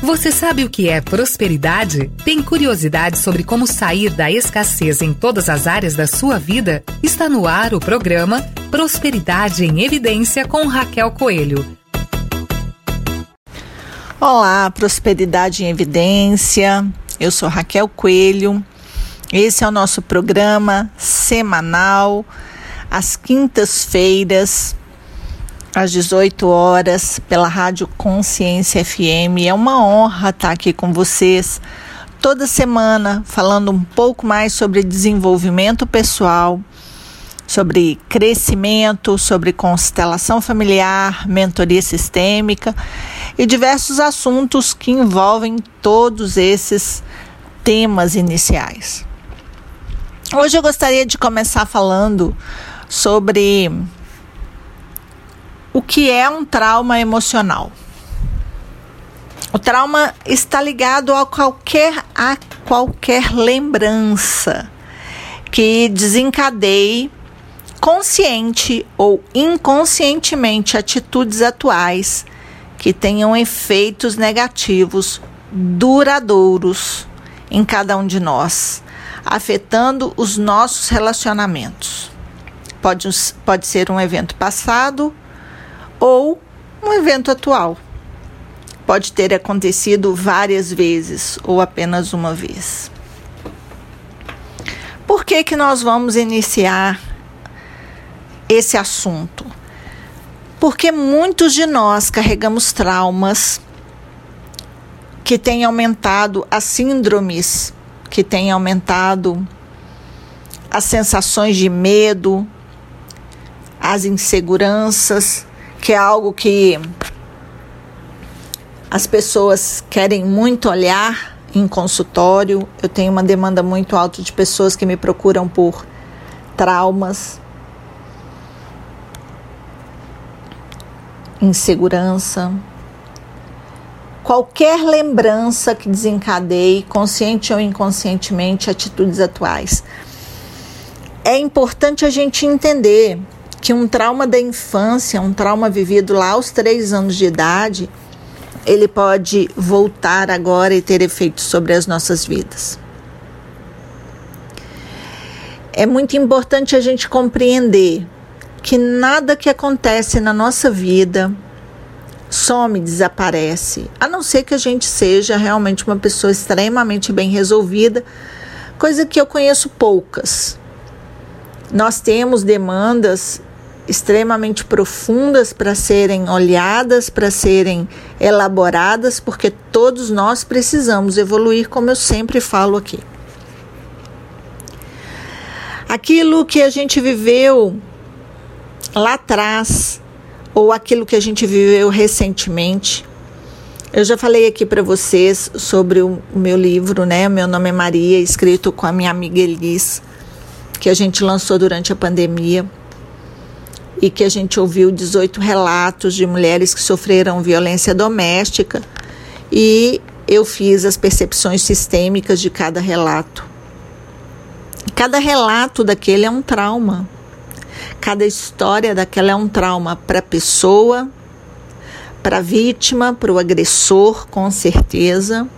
Você sabe o que é prosperidade? Tem curiosidade sobre como sair da escassez em todas as áreas da sua vida? Está no ar o programa Prosperidade em Evidência com Raquel Coelho. Olá, Prosperidade em Evidência. Eu sou Raquel Coelho. Esse é o nosso programa semanal, às quintas-feiras, às 18 horas pela Rádio Consciência FM. É uma honra estar aqui com vocês toda semana falando um pouco mais sobre desenvolvimento pessoal, sobre crescimento, sobre constelação familiar, mentoria sistêmica e diversos assuntos que envolvem todos esses temas iniciais. Hoje eu gostaria de começar falando sobre o que é um trauma emocional. O trauma está ligado a qualquer, a qualquer lembrança que desencadeie consciente ou inconscientemente atitudes atuais que tenham efeitos negativos duradouros em cada um de nós, afetando os nossos relacionamentos. Pode, pode ser um evento passado ou um evento atual. Pode ter acontecido várias vezes ou apenas uma vez. Por que, que nós vamos iniciar esse assunto? Porque muitos de nós carregamos traumas que têm aumentado as síndromes, que têm aumentado as sensações de medo, as inseguranças, que é algo que as pessoas querem muito olhar em consultório. Eu tenho uma demanda muito alta de pessoas que me procuram por traumas, insegurança. Qualquer lembrança que desencadeie, consciente ou inconscientemente, atitudes atuais. É importante a gente entender que um trauma da infância, um trauma vivido lá aos três anos de idade, ele pode voltar agora e ter efeitos sobre as nossas vidas. É muito importante a gente compreender que nada que acontece na nossa vida some, desaparece, a não ser que a gente seja realmente uma pessoa extremamente bem resolvida, coisa que eu conheço poucas. Nós temos demandas extremamente profundas para serem olhadas, para serem elaboradas, porque todos nós precisamos evoluir, como eu sempre falo aqui. Aquilo que a gente viveu lá atrás, ou aquilo que a gente viveu recentemente. Eu já falei aqui para vocês sobre o meu livro, né? Meu nome é Maria, escrito com a minha amiga Elis, que a gente lançou durante a pandemia e que a gente ouviu 18 relatos de mulheres que sofreram violência doméstica e eu fiz as percepções sistêmicas de cada relato. Cada relato daquele é um trauma. Cada história daquela é um trauma para a pessoa, para a vítima, para o agressor, com certeza.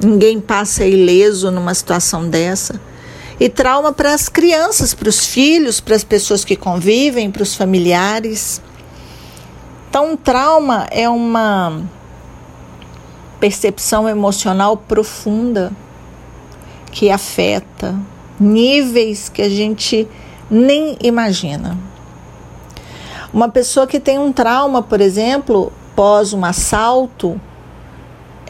Ninguém passa ileso numa situação dessa e trauma para as crianças, para os filhos, para as pessoas que convivem, para os familiares. Então, trauma é uma percepção emocional profunda que afeta níveis que a gente nem imagina. Uma pessoa que tem um trauma, por exemplo, pós um assalto,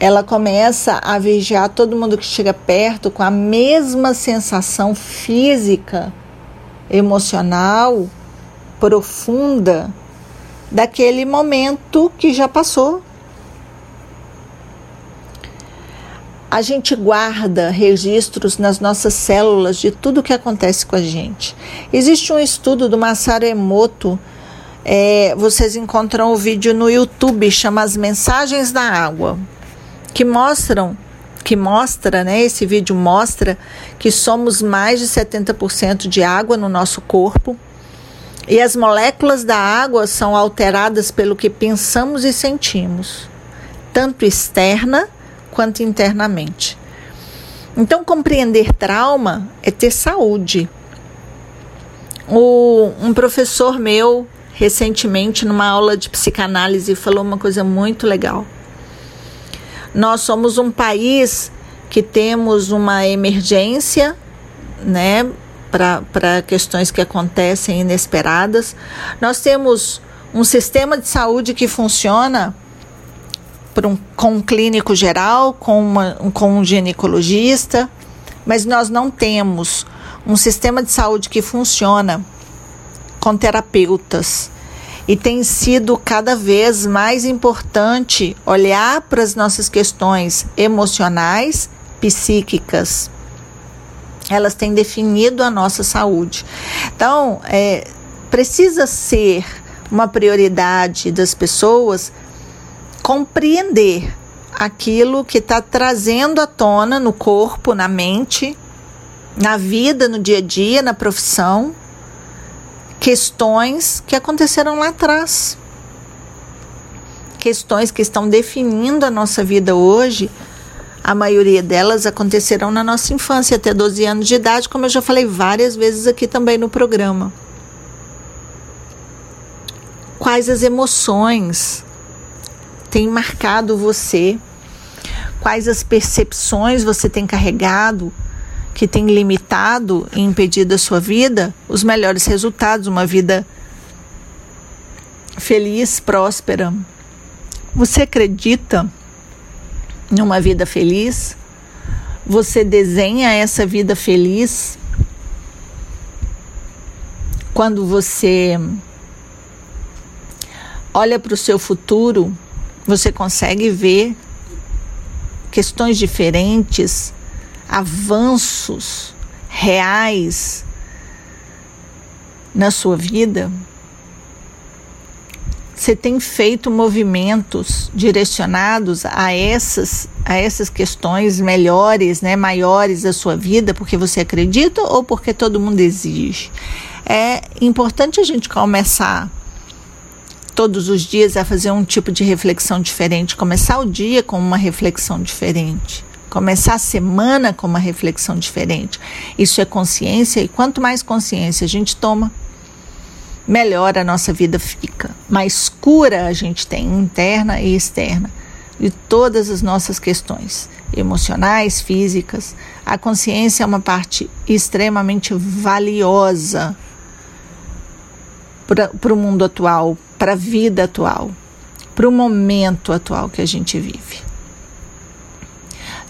ela começa a vigiar todo mundo que chega perto com a mesma sensação física, emocional, profunda daquele momento que já passou. A gente guarda registros nas nossas células de tudo que acontece com a gente. Existe um estudo do Masaru Emoto, é, vocês encontram o vídeo no YouTube, chama As Mensagens da Água que mostram que mostra, né, esse vídeo mostra que somos mais de 70% de água no nosso corpo. E as moléculas da água são alteradas pelo que pensamos e sentimos. tanto externa quanto internamente. Então, compreender trauma é ter saúde. O, um professor meu, recentemente, numa aula de psicanálise, falou uma coisa muito legal. Nós somos um país que temos uma emergência, né, para questões que acontecem inesperadas. Nós temos um sistema de saúde que funciona um, com um clínico geral, com, uma, com um ginecologista, mas nós não temos um sistema de saúde que funciona com terapeutas. E tem sido cada vez mais importante olhar para as nossas questões emocionais, psíquicas. Elas têm definido a nossa saúde. Então, é, precisa ser uma prioridade das pessoas compreender aquilo que está trazendo à tona no corpo, na mente, na vida, no dia a dia, na profissão, questões que aconteceram lá atrás. Questões que estão definindo a nossa vida hoje, a maioria delas aconteceram na nossa infância, até 12 anos de idade, como eu já falei várias vezes aqui também no programa. Quais as emoções têm marcado você? Quais as percepções você tem carregado que tem limitado e impedido a sua vida os melhores resultados, uma vida feliz, próspera? Você acredita numa vida feliz? Você desenha essa vida feliz quando você olha para o seu futuro, você consegue ver questões diferentes, avanços reais na sua vida? Você tem feito movimentos direcionados a essas, a essas questões melhores, né, maiores da sua vida, porque você acredita ou porque todo mundo exige? É importante a gente começar todos os dias a fazer um tipo de reflexão diferente, começar o dia com uma reflexão diferente, começar a semana com uma reflexão diferente. Isso é consciência e quanto mais consciência a gente toma, melhor a nossa vida fica. Mais cura a gente tem interna e externa de todas as nossas questões emocionais, físicas. A consciência é uma parte extremamente valiosa para o mundo atual, para a vida atual, para o momento atual que a gente vive.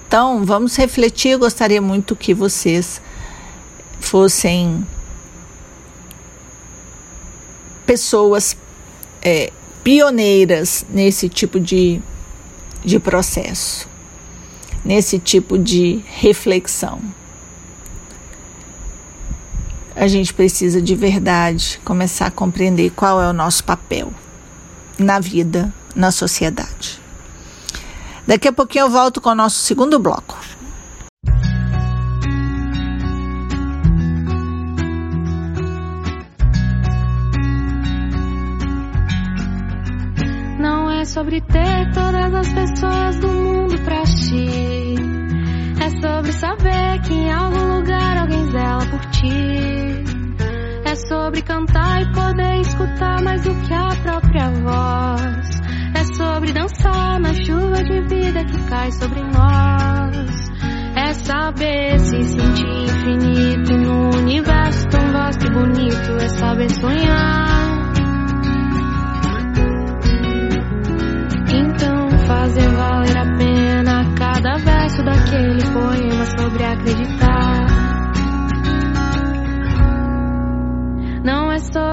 Então, vamos refletir. Eu gostaria muito que vocês fossem pessoas é, pioneiras nesse tipo de, de processo, nesse tipo de reflexão. A gente precisa de verdade começar a compreender qual é o nosso papel na vida, na sociedade. Daqui a pouquinho eu volto com o nosso segundo bloco. Não é sobre ter todas as pessoas do mundo pra ti. É sobre saber que em algum lugar alguém zela por ti. É sobre cantar e poder escutar mais do que a própria voz. É sobre dançar na chuva de vida que cai sobre nós. É saber se sentir infinito no universo tão vasto e bonito. É saber sonhar.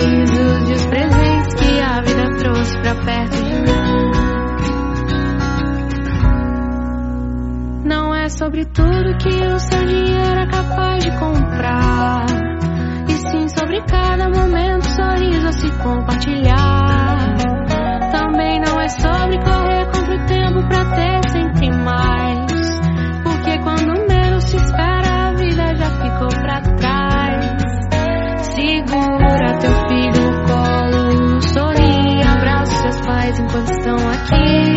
e os presentes que a vida trouxe pra perto de. Não é sobre tudo que o seu dinheiro é capaz de comprar, e sim sobre cada momento, sorriso a se compartilhar. Também não é sobre correr contra o tempo pra ter estão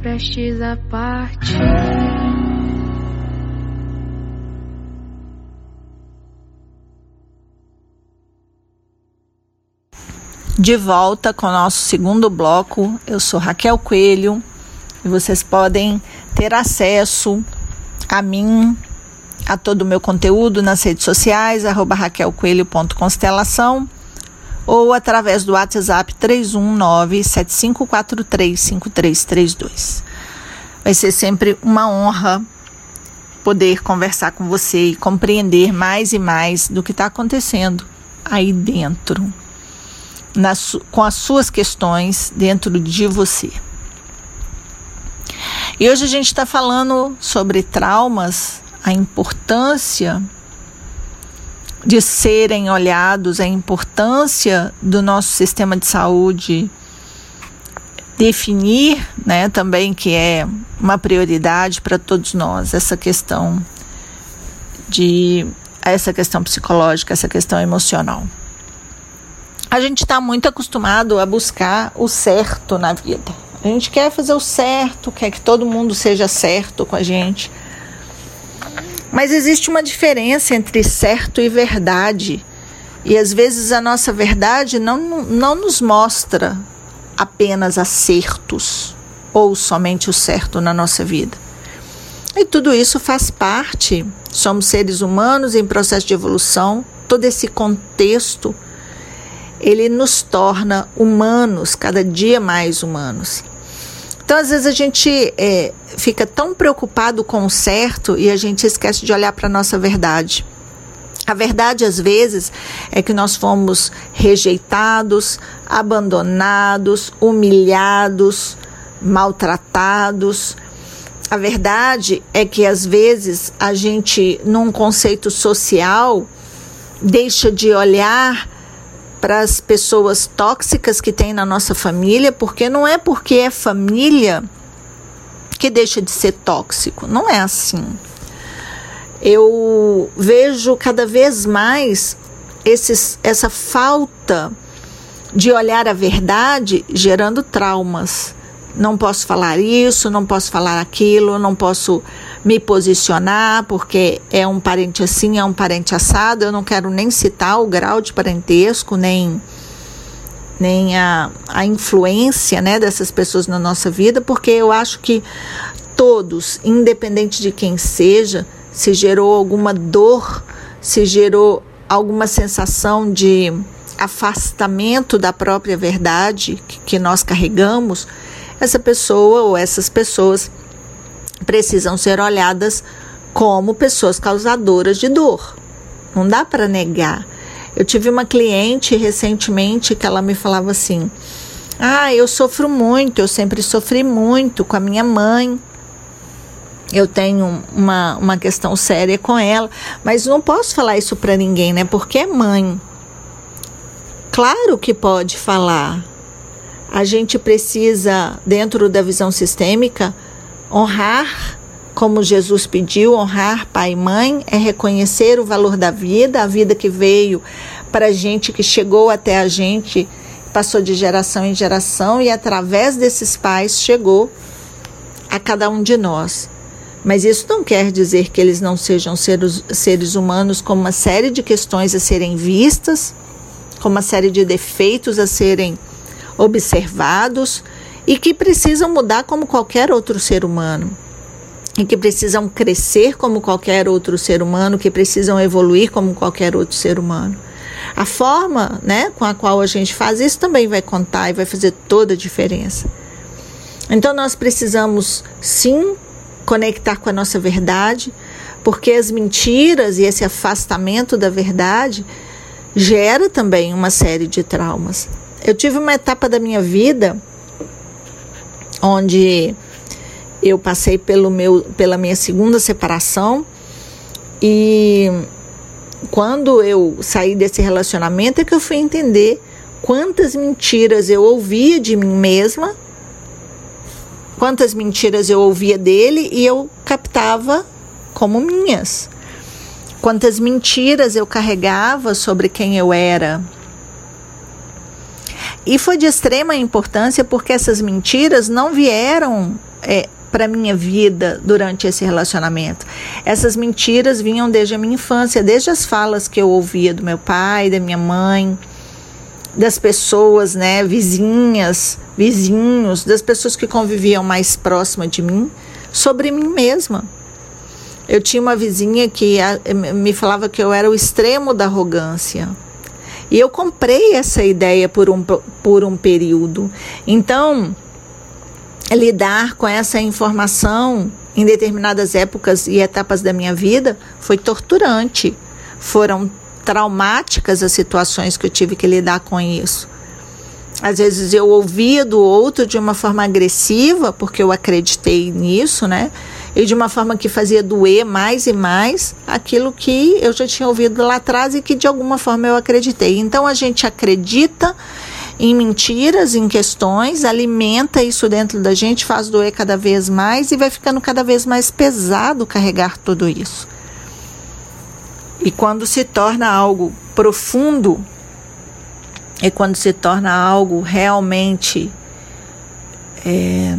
prestes a partir. De volta com o nosso segundo bloco. Eu sou Raquel Coelho e vocês podem ter acesso a mim, a todo o meu conteúdo nas redes sociais, arroba ou através do WhatsApp 319-7543-5332. Vai ser sempre uma honra poder conversar com você e compreender mais e mais do que está acontecendo aí dentro com as suas questões dentro de você. E hoje a gente está falando sobre traumas, a importância de serem olhados, a importância do nosso sistema de saúde definir, né, também que é uma prioridade para todos nós essa questão de essa questão psicológica, essa questão emocional. A gente está muito acostumado a buscar o certo na vida. A gente quer fazer o certo, quer que todo mundo seja certo com a gente. Mas existe uma diferença entre certo e verdade. E às vezes a nossa verdade não, não nos mostra apenas acertos ou somente o certo na nossa vida. E tudo isso faz parte. Somos seres humanos em processo de evolução. Todo esse contexto ele nos torna humanos, cada dia mais humanos. Então, às vezes, a gente é, fica tão preocupado com o certo e a gente esquece de olhar para a nossa verdade. A verdade, às vezes, é que nós fomos rejeitados, abandonados, humilhados, maltratados. A verdade é que, às vezes, a gente, num conceito social, deixa de olhar para as pessoas tóxicas que tem na nossa família, porque não é porque é família que deixa de ser tóxico. Não é assim. Eu vejo cada vez mais esses, essa falta de olhar a verdade gerando traumas. Não posso falar isso, não posso falar aquilo, não posso me posicionar porque é um parente assim, é um parente assado. Eu não quero nem citar o grau de parentesco, nem, nem a, a influência né, dessas pessoas na nossa vida, porque eu acho que todos, independente de quem seja, se gerou alguma dor, se gerou alguma sensação de afastamento da própria verdade que, que nós carregamos, essa pessoa ou essas pessoas precisam ser olhadas como pessoas causadoras de dor. Não dá para negar. Eu tive uma cliente recentemente que ela me falava assim: Ah, eu sofro muito, eu sempre sofri muito com a minha mãe. Eu tenho uma, uma questão séria com ela, mas não posso falar isso para ninguém, né? Porque é mãe. Claro que pode falar. A gente precisa, dentro da visão sistêmica, honrar como Jesus pediu, honrar pai e mãe, é reconhecer o valor da vida, a vida que veio para a gente, que chegou até a gente, passou de geração em geração e através desses pais chegou a cada um de nós. Mas isso não quer dizer que eles não sejam seres, seres humanos com uma série de questões a serem vistas, com uma série de defeitos a serem observados e que precisam mudar como qualquer outro ser humano. E que precisam crescer como qualquer outro ser humano, que precisam evoluir como qualquer outro ser humano. A forma né, com a qual a gente faz isso também vai contar e vai fazer toda a diferença. Então nós precisamos sim conectar com a nossa verdade, porque as mentiras e esse afastamento da verdade gera também uma série de traumas. Eu tive uma etapa da minha vida onde eu passei pelo meu, pela minha segunda separação e quando eu saí desse relacionamento é que eu fui entender quantas mentiras eu ouvia de mim mesma quantas mentiras eu ouvia dele e eu captava como minhas. Quantas mentiras eu carregava sobre quem eu era. E foi de extrema importância porque essas mentiras não vieram é, para minha vida durante esse relacionamento. Essas mentiras vinham desde a minha infância, desde as falas que eu ouvia do meu pai, da minha mãe, das pessoas, né, vizinhas, vizinhos, das pessoas que conviviam mais próxima de mim, sobre mim mesma. Eu tinha uma vizinha que me falava que eu era o extremo da arrogância. E eu comprei essa ideia por um, por um período. Então, lidar com essa informação em determinadas épocas e etapas da minha vida foi torturante. Foram traumáticas as situações que eu tive que lidar com isso. Às vezes eu ouvia do outro de uma forma agressiva, porque eu acreditei nisso, né? E de uma forma que fazia doer mais e mais aquilo que eu já tinha ouvido lá atrás e que de alguma forma eu acreditei. Então a gente acredita em mentiras, em questões, alimenta isso dentro da gente, faz doer cada vez mais e vai ficando cada vez mais pesado carregar tudo isso. E quando se torna algo profundo, e quando se torna algo realmente é,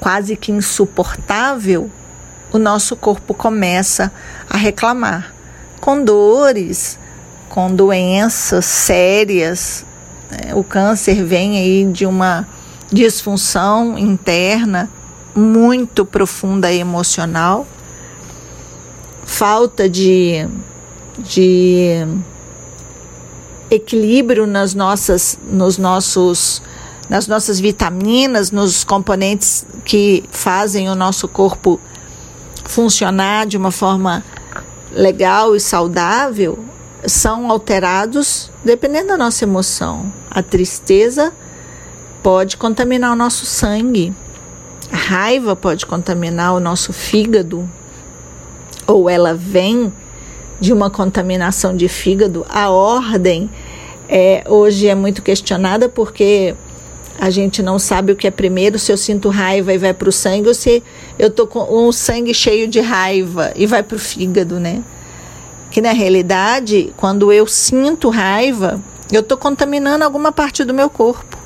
quase que insuportável, o nosso corpo começa a reclamar com dores, com doenças sérias. Né? O câncer vem aí de uma disfunção interna muito profunda e emocional falta de, de equilíbrio nas nossas, nos nossos, nas nossas vitaminas, nos componentes que fazem o nosso corpo funcionar de uma forma legal e saudável, são alterados dependendo da nossa emoção. A tristeza pode contaminar o nosso sangue, a raiva pode contaminar o nosso fígado, ou ela vem de uma contaminação de fígado, a ordem é, hoje é muito questionada porque a gente não sabe o que é primeiro, se eu sinto raiva e vai para o sangue, ou se eu tô com um sangue cheio de raiva e vai para o fígado, né? Que na realidade, quando eu sinto raiva, eu estou contaminando alguma parte do meu corpo.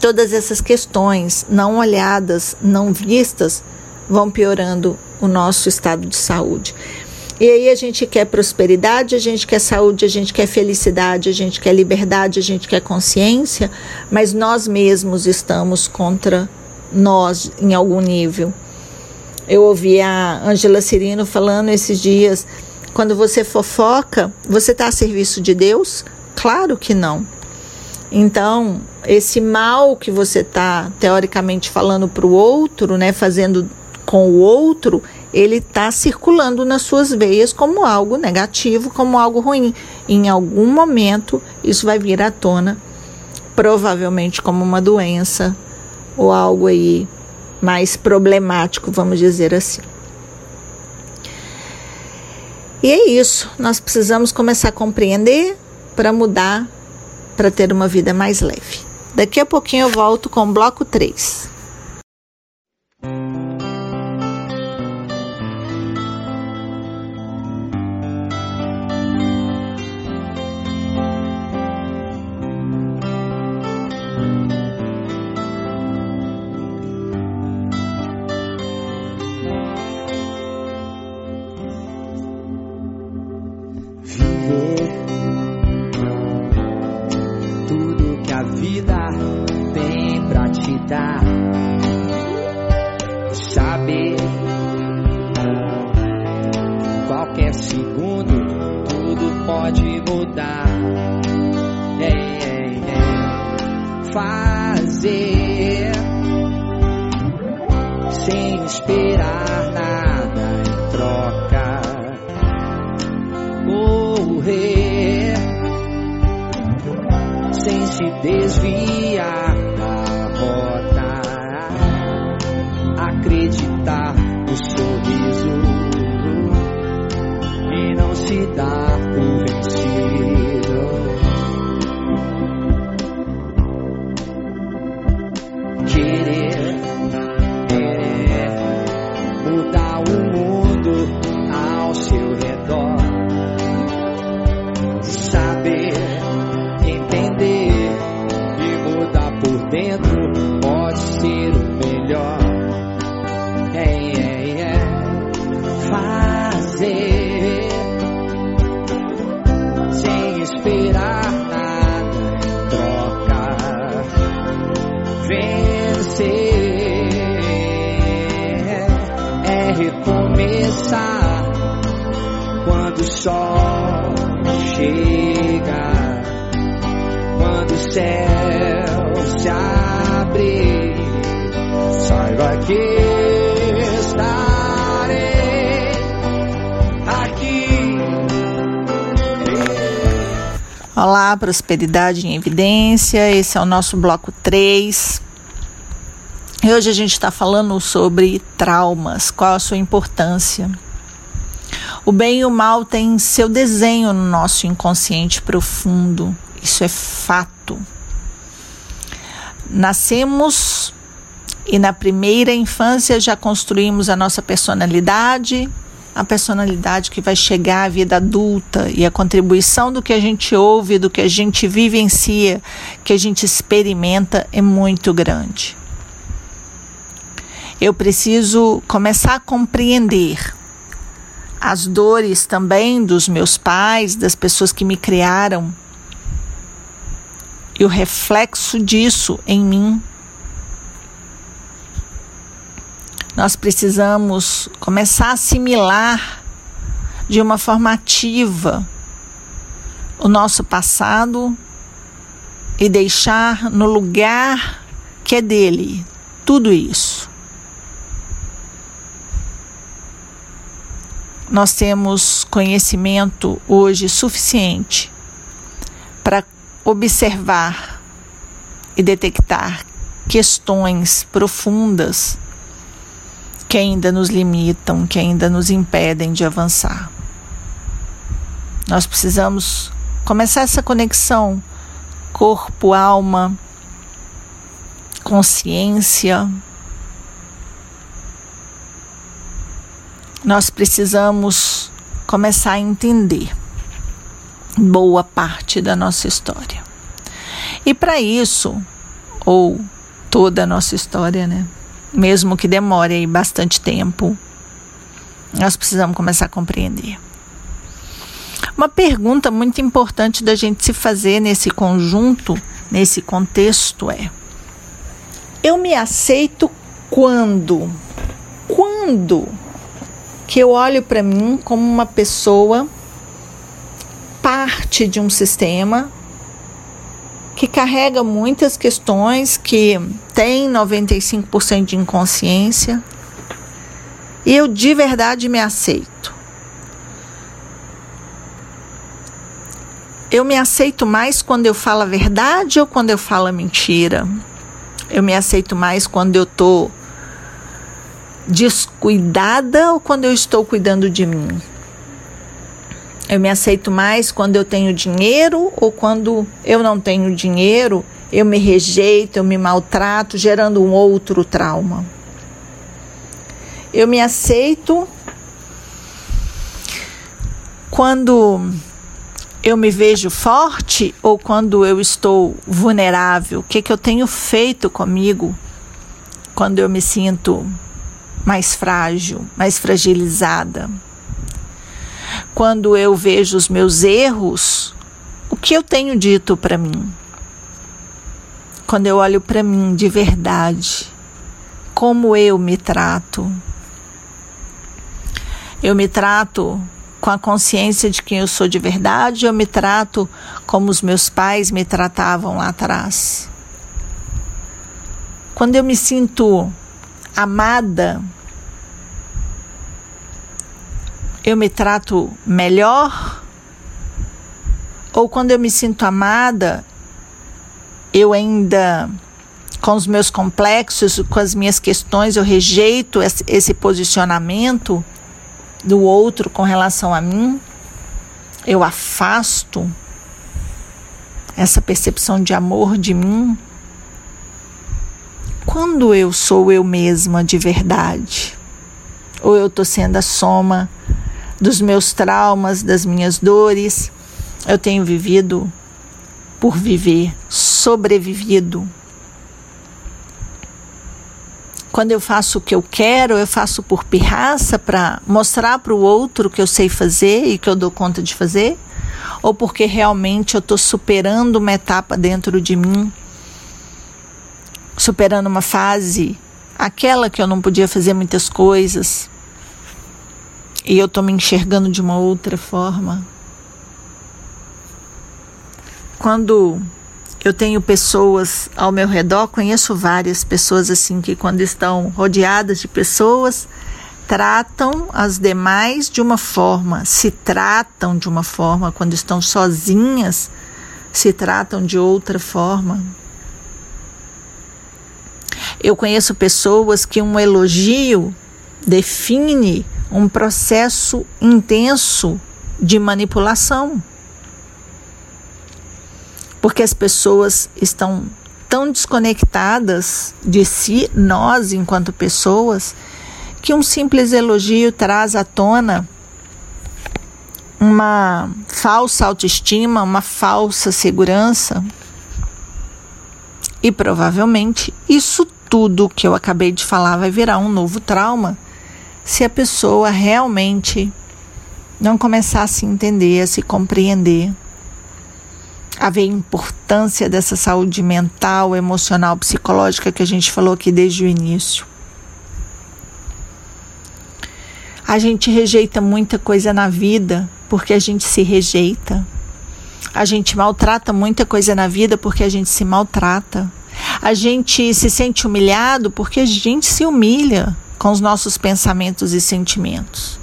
Todas essas questões não olhadas, não vistas, vão piorando o nosso estado de saúde. E aí a gente quer prosperidade, a gente quer saúde, a gente quer felicidade, a gente quer liberdade, a gente quer consciência, mas nós mesmos estamos contra nós em algum nível. Eu ouvi a Angela Cirino falando esses dias, quando você fofoca, você está a serviço de Deus? Claro que não. Então, esse mal que você está teoricamente falando para o outro, né, fazendo com o outro, ele está circulando nas suas veias como algo negativo, como algo ruim. Em algum momento, isso vai vir à tona, provavelmente como uma doença ou algo aí mais problemático, vamos dizer assim. E é isso, nós precisamos começar a compreender para mudar, para ter uma vida mais leve. Daqui a pouquinho eu volto com o bloco 3. Céu se abre. Saiba que estarei aqui. Olá, Prosperidade em Evidência. Esse é o nosso bloco 3. E hoje a gente está falando sobre traumas, qual a sua importância. O bem e o mal têm seu desenho no nosso inconsciente profundo, isso é fato. Nascemos e na primeira infância já construímos a nossa personalidade, a personalidade que vai chegar à vida adulta e a contribuição do que a gente ouve, do que a gente vivencia, que a gente experimenta é muito grande. Eu preciso começar a compreender as dores também dos meus pais, das pessoas que me criaram e o reflexo disso em mim. Nós precisamos começar a assimilar de uma forma ativa o nosso passado e deixar no lugar que é dele tudo isso. Nós temos conhecimento hoje suficiente para observar e detectar questões profundas que ainda nos limitam, que ainda nos impedem de avançar. Nós precisamos começar essa conexão corpo, alma, consciência. Nós precisamos começar a entender boa parte da nossa história. E para isso, ou toda a nossa história, né? Mesmo que demore aí bastante tempo, nós precisamos começar a compreender. Uma pergunta muito importante da gente se fazer nesse conjunto, nesse contexto é: eu me aceito quando? Quando que eu olho para mim como uma pessoa parte de um sistema que carrega muitas questões, que tem 95% de inconsciência, e eu de verdade me aceito. Eu me aceito mais quando eu falo a verdade ou quando eu falo a mentira? Eu me aceito mais quando eu estou descuidada ou quando eu estou cuidando de mim? Eu me aceito mais quando eu tenho dinheiro ou quando eu não tenho dinheiro, eu me rejeito, eu me maltrato, gerando um outro trauma. Eu me aceito quando eu me vejo forte ou quando eu estou vulnerável? O que, que eu tenho feito comigo quando eu me sinto mais frágil, mais fragilizada? Quando eu vejo os meus erros, o que eu tenho dito para mim? Quando eu olho para mim de verdade, como eu me trato? Eu me trato com a consciência de quem eu sou de verdade, eu me trato como os meus pais me tratavam lá atrás. Quando eu me sinto amada, eu me trato melhor? Ou quando eu me sinto amada, eu ainda, com os meus complexos, com as minhas questões, eu rejeito esse posicionamento do outro com relação a mim? Eu afasto essa percepção de amor de mim? Quando eu sou eu mesma de verdade? Ou eu estou sendo a soma dos meus traumas, das minhas dores? Eu tenho vivido por viver, sobrevivido. Quando eu faço o que eu quero, eu faço por pirraça para mostrar para o outro que eu sei fazer e que eu dou conta de fazer? Ou porque realmente eu estou superando uma etapa dentro de mim superando uma fase, aquela que eu não podia fazer muitas coisas, e eu estou me enxergando de uma outra forma. Quando eu tenho pessoas ao meu redor, conheço várias pessoas assim que, quando estão rodeadas de pessoas, tratam as demais de uma forma, se tratam de uma forma, quando estão sozinhas, se tratam de outra forma. Eu conheço pessoas que um elogio define um processo intenso de manipulação. Porque as pessoas estão tão desconectadas de si, nós enquanto pessoas, que um simples elogio traz à tona uma falsa autoestima, uma falsa segurança. E provavelmente isso tudo que eu acabei de falar vai virar um novo trauma se a pessoa realmente não começar a se entender, a se compreender, a ver a importância dessa saúde mental, emocional, psicológica que a gente falou aqui desde o início. A gente rejeita muita coisa na vida porque a gente se rejeita. A gente maltrata muita coisa na vida porque a gente se maltrata. A gente se sente humilhado porque a gente se humilha com os nossos pensamentos e sentimentos.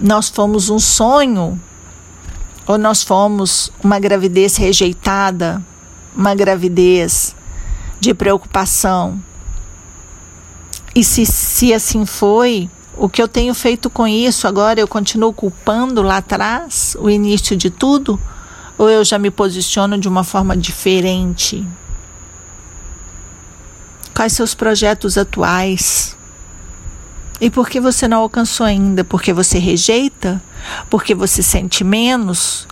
Nós fomos um sonho ou nós fomos uma gravidez rejeitada, uma gravidez de preocupação. E se, se assim foi, o que eu tenho feito com isso agora, eu continuo culpando lá atrás o início de tudo? Ou eu já me posiciono de uma forma diferente? Quais seus projetos atuais? E por que você não alcançou ainda? Porque você rejeita? Porque você sente menos?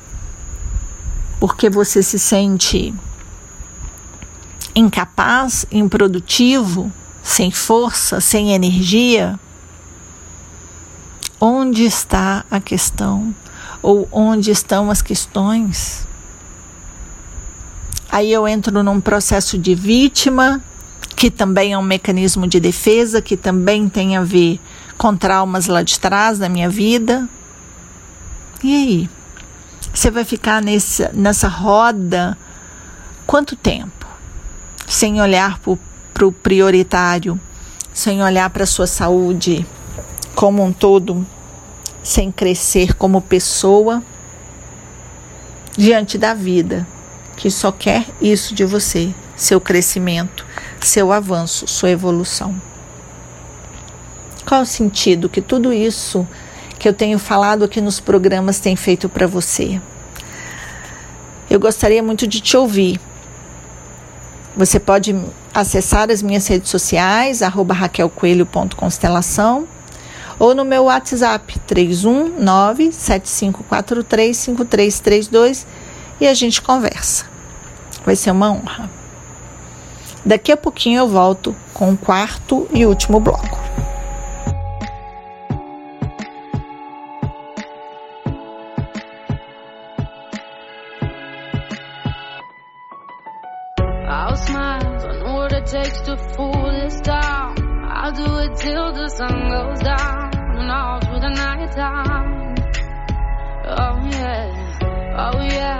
Porque você se sente incapaz, improdutivo, sem força, sem energia? Onde está a questão? ou onde estão as questões. Aí eu entro num processo de vítima, que também é um mecanismo de defesa, que também tem a ver com traumas lá de trás da minha vida. E aí? Você vai ficar nesse, nessa roda quanto tempo? Sem olhar para o prioritário, sem olhar para a sua saúde como um todo sem crescer como pessoa diante da vida, que só quer isso de você, seu crescimento, seu avanço, sua evolução. Qual o sentido que tudo isso que eu tenho falado aqui nos programas tem feito para você? Eu gostaria muito de te ouvir. Você pode acessar as minhas redes sociais, arroba raquelcoelho.constelação ou no meu WhatsApp 31975435332 e a gente conversa. Vai ser uma honra. Daqui a pouquinho eu volto com o quarto e último bloco. To do. Oh yeah, oh yeah.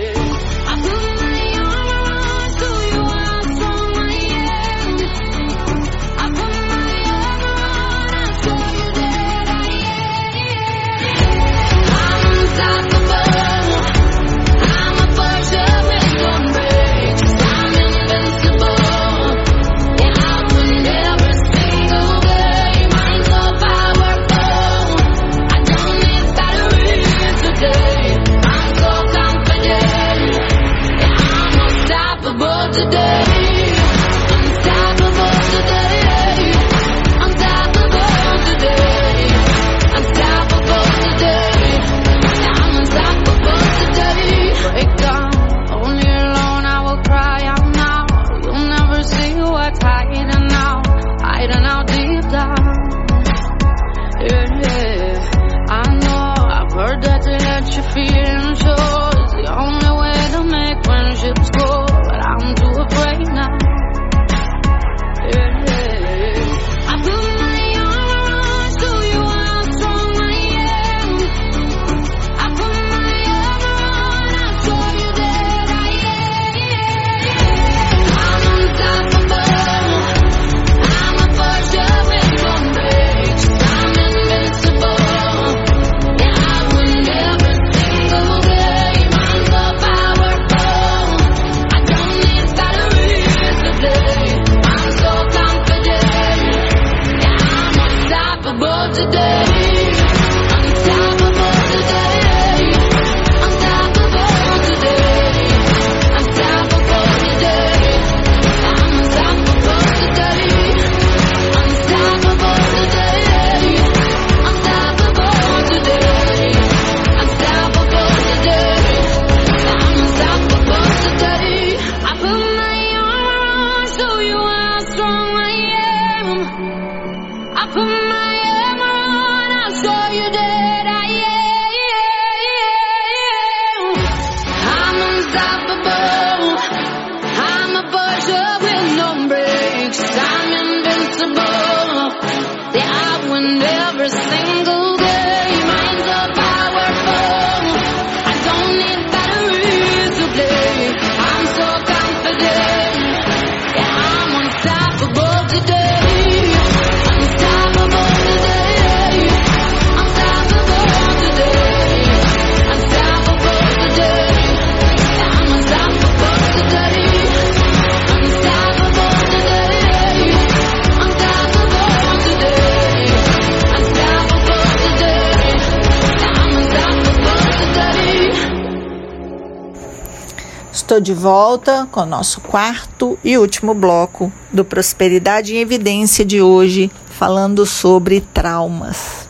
Estou de volta com o nosso quarto e último bloco do Prosperidade em Evidência de hoje, falando sobre traumas.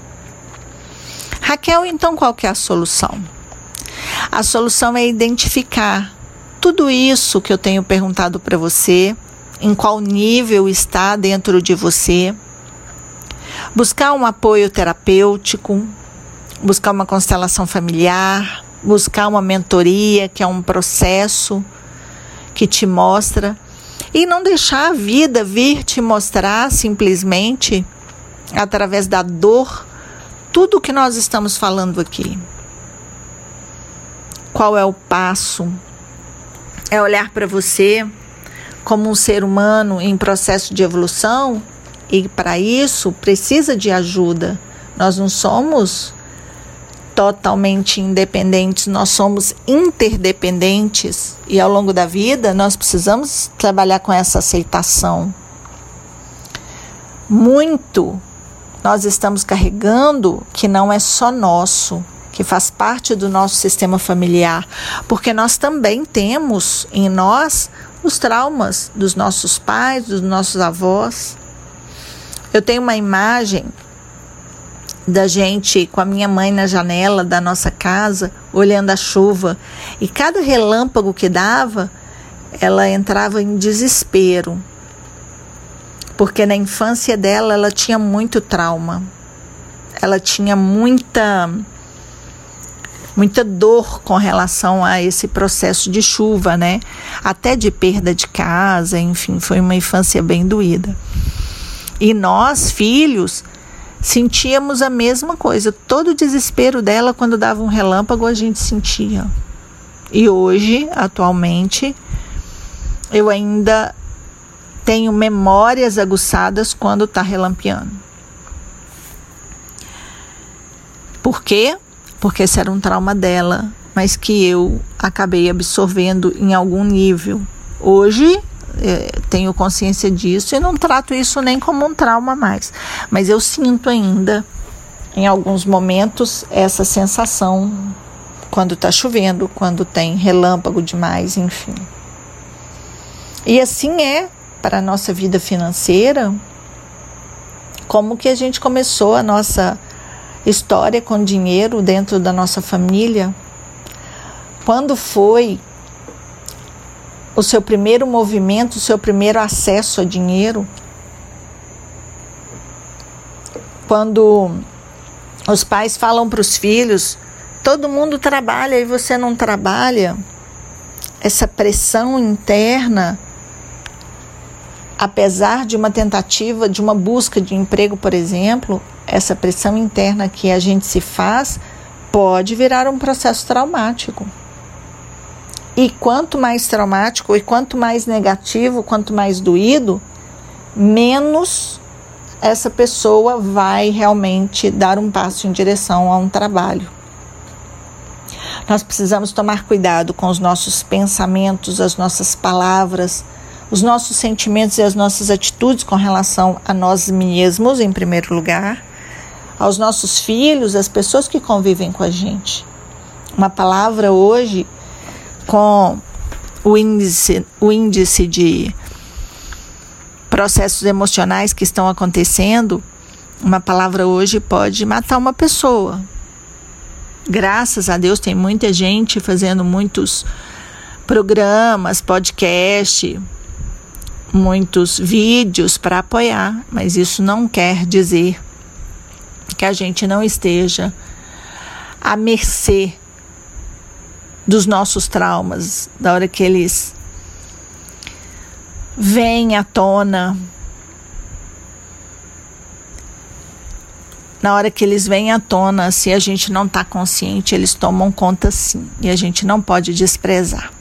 Raquel, então qual que é a solução? A solução é identificar tudo isso que eu tenho perguntado para você, em qual nível está dentro de você, buscar um apoio terapêutico, buscar uma constelação familiar, buscar uma mentoria, que é um processo que te mostra, e não deixar a vida vir te mostrar simplesmente através da dor tudo o que nós estamos falando aqui. Qual é o passo? É olhar para você como um ser humano em processo de evolução e para isso precisa de ajuda. Nós não somos totalmente independentes, nós somos interdependentes e ao longo da vida nós precisamos trabalhar com essa aceitação. Muito nós estamos carregando que não é só nosso, que faz parte do nosso sistema familiar, porque nós também temos em nós os traumas dos nossos pais, dos nossos avós. Eu tenho uma imagem da gente com a minha mãe na janela da nossa casa, olhando a chuva, e cada relâmpago que dava, ela entrava em desespero. Porque na infância dela ela tinha muito trauma. Ela tinha muita muita dor com relação a esse processo de chuva, né? Até de perda de casa, enfim, foi uma infância bem doída. E nós, filhos, sentíamos a mesma coisa. Todo o desespero dela quando dava um relâmpago a gente sentia. E hoje, atualmente, eu ainda tenho memórias aguçadas quando está relampeando. Por quê? Porque esse era um trauma dela, mas que eu acabei absorvendo em algum nível. Hoje tenho consciência disso e não trato isso nem como um trauma mais, mas eu sinto ainda em alguns momentos essa sensação quando está chovendo, quando tem relâmpago demais, enfim. E assim é para a nossa vida financeira, como que a gente começou a nossa história com dinheiro dentro da nossa família? Quando foi o seu primeiro movimento, o seu primeiro acesso a dinheiro? Quando os pais falam para os filhos: todo mundo trabalha e você não trabalha, essa pressão interna apesar de uma tentativa de uma busca de emprego, por exemplo, essa pressão interna que a gente se faz pode virar um processo traumático. E quanto mais traumático e quanto mais negativo, quanto mais doído, menos essa pessoa vai realmente dar um passo em direção a um trabalho. Nós precisamos tomar cuidado com os nossos pensamentos, as nossas palavras, os nossos sentimentos e as nossas atitudes com relação a nós mesmos, em primeiro lugar, aos nossos filhos, às pessoas que convivem com a gente. Uma palavra hoje com o índice, o índice de processos emocionais que estão acontecendo, uma palavra hoje pode matar uma pessoa. Graças a Deus tem muita gente fazendo muitos programas, podcast, muitos vídeos para apoiar, mas isso não quer dizer que a gente não esteja à mercê dos nossos traumas, da hora que eles vêm à tona, na hora que eles vêm à tona, se a gente não está consciente, eles tomam conta sim, e a gente não pode desprezar.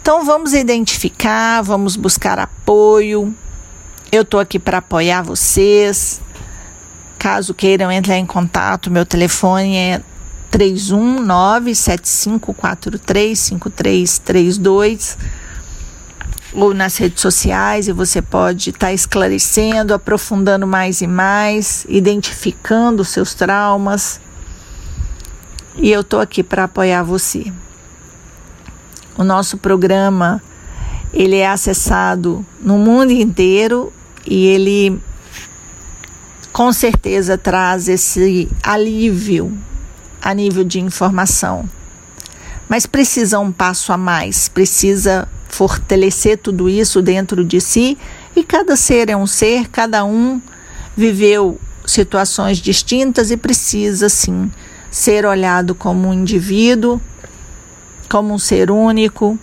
Então vamos identificar, vamos buscar apoio. Eu estou aqui para apoiar vocês. Caso queiram entrar em contato, meu telefone é 31975435332 ou nas redes sociais e você pode estar tá esclarecendo, aprofundando mais e mais, identificando os seus traumas. E eu estou aqui para apoiar você. O nosso programa ele é acessado no mundo inteiro e ele com certeza traz esse alívio a nível de informação. Mas precisa um passo a mais, precisa fortalecer tudo isso dentro de si e cada ser é um ser, cada um viveu situações distintas e precisa sim ser olhado como um indivíduo como um ser único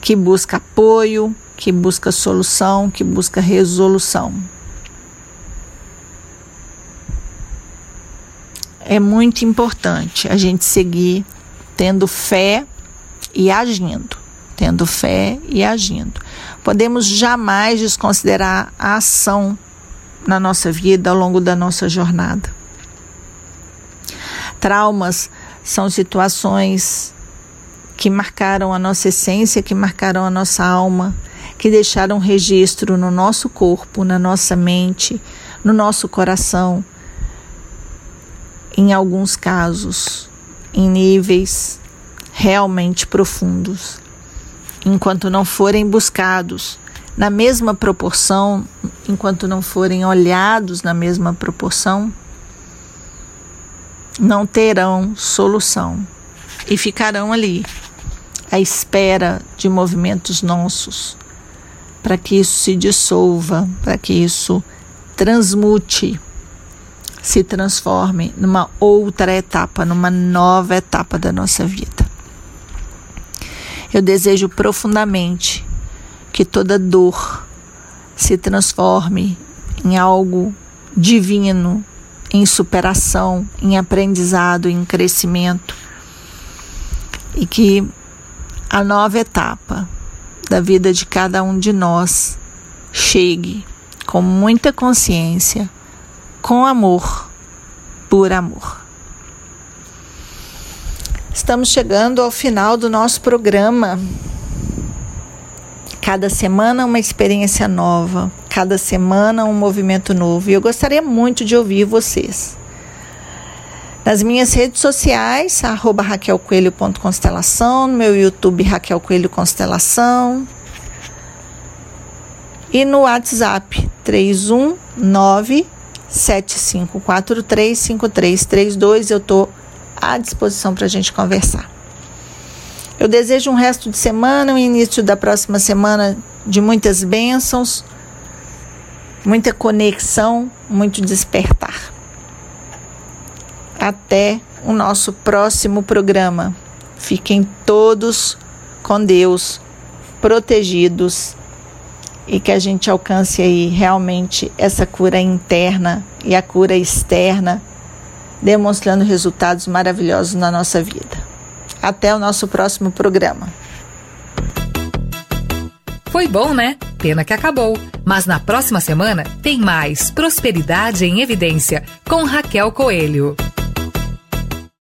que busca apoio, que busca solução, que busca resolução. É muito importante a gente seguir tendo fé e agindo, tendo fé e agindo. Podemos jamais desconsiderar a ação na nossa vida ao longo da nossa jornada. Traumas são situações que marcaram a nossa essência, que marcaram a nossa alma, que deixaram registro no nosso corpo, na nossa mente, no nosso coração. Em alguns casos, em níveis realmente profundos. Enquanto não forem buscados na mesma proporção, enquanto não forem olhados na mesma proporção, não terão solução e ficarão ali à espera de movimentos nossos, para que isso se dissolva, para que isso transmute se transforme numa outra etapa, numa nova etapa da nossa vida. Eu desejo profundamente que toda dor se transforme em algo divino, em superação, em aprendizado, em crescimento. E que a nova etapa da vida de cada um de nós chegue com muita consciência, com amor, por amor. Estamos chegando ao final do nosso programa. Cada semana uma experiência nova, cada semana um movimento novo. E eu gostaria muito de ouvir vocês. Nas minhas redes sociais, arroba raquelcoelho.constelação, no meu YouTube Raquel Coelho Constelação. E no WhatsApp 319 75435332 eu estou à disposição para a gente conversar. Eu desejo um resto de semana, um início da próxima semana de muitas bênçãos, muita conexão, muito despertar. Até o nosso próximo programa. Fiquem todos com Deus, protegidos e que a gente alcance aí realmente essa cura interna e a cura externa, demonstrando resultados maravilhosos na nossa vida. Até o nosso próximo programa. Foi bom, né? Pena que acabou. Mas na próxima semana tem mais Prosperidade em Evidência com Raquel Coelho.